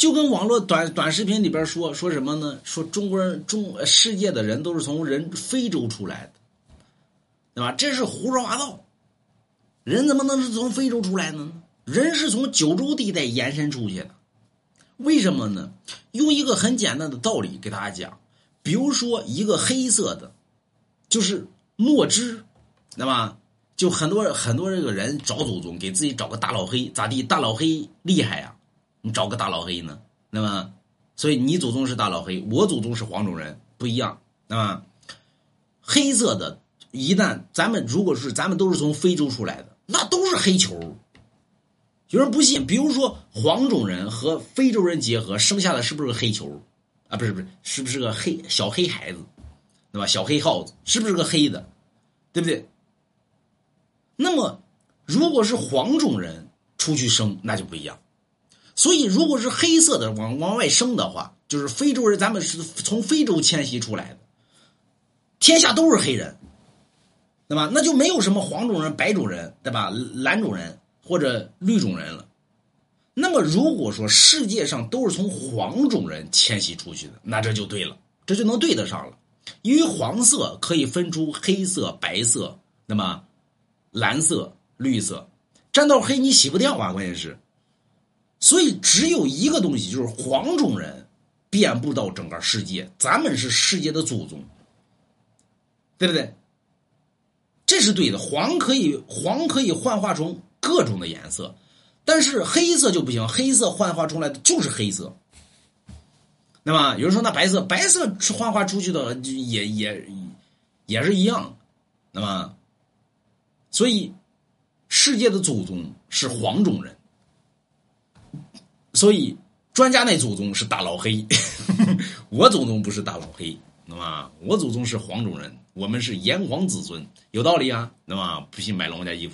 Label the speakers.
Speaker 1: 就跟网络短短视频里边说说什么呢？说中国人中世界的人都是从人非洲出来的，对吧？这是胡说八道。人怎么能是从非洲出来的呢？人是从九州地带延伸出去的。为什么呢？用一个很简单的道理给大家讲，比如说一个黑色的，就是墨汁，对吧？就很多很多这个人找祖宗，给自己找个大老黑，咋地？大老黑厉害呀！你找个大老黑呢，那么，所以你祖宗是大老黑，我祖宗是黄种人，不一样，那么，黑色的，一旦咱们如果是咱们都是从非洲出来的，那都是黑球。有人不信，比如说黄种人和非洲人结合，生下的是不是个黑球？啊，不是不是，是不是个黑小黑孩子，对吧？小黑耗子是不是个黑的？对不对？那么，如果是黄种人出去生，那就不一样。所以，如果是黑色的往往外生的话，就是非洲人，咱们是从非洲迁徙出来的，天下都是黑人，对吧？那就没有什么黄种人、白种人，对吧？蓝种人或者绿种人了。那么，如果说世界上都是从黄种人迁徙出去的，那这就对了，这就能对得上了。因为黄色可以分出黑色、白色，那么蓝色、绿色，沾到黑你洗不掉啊，关键是。所以只有一个东西，就是黄种人遍布到整个世界，咱们是世界的祖宗，对不对？这是对的。黄可以黄可以幻化成各种的颜色，但是黑色就不行，黑色幻化出来的就是黑色。那么有人说，那白色白色幻化出去的也也也是一样。那么，所以世界的祖宗是黄种人。所以，专家那祖宗是大老黑，我祖宗不是大老黑，那么我祖宗是黄种人，我们是炎黄子孙，有道理啊，那么不信买龙家衣服。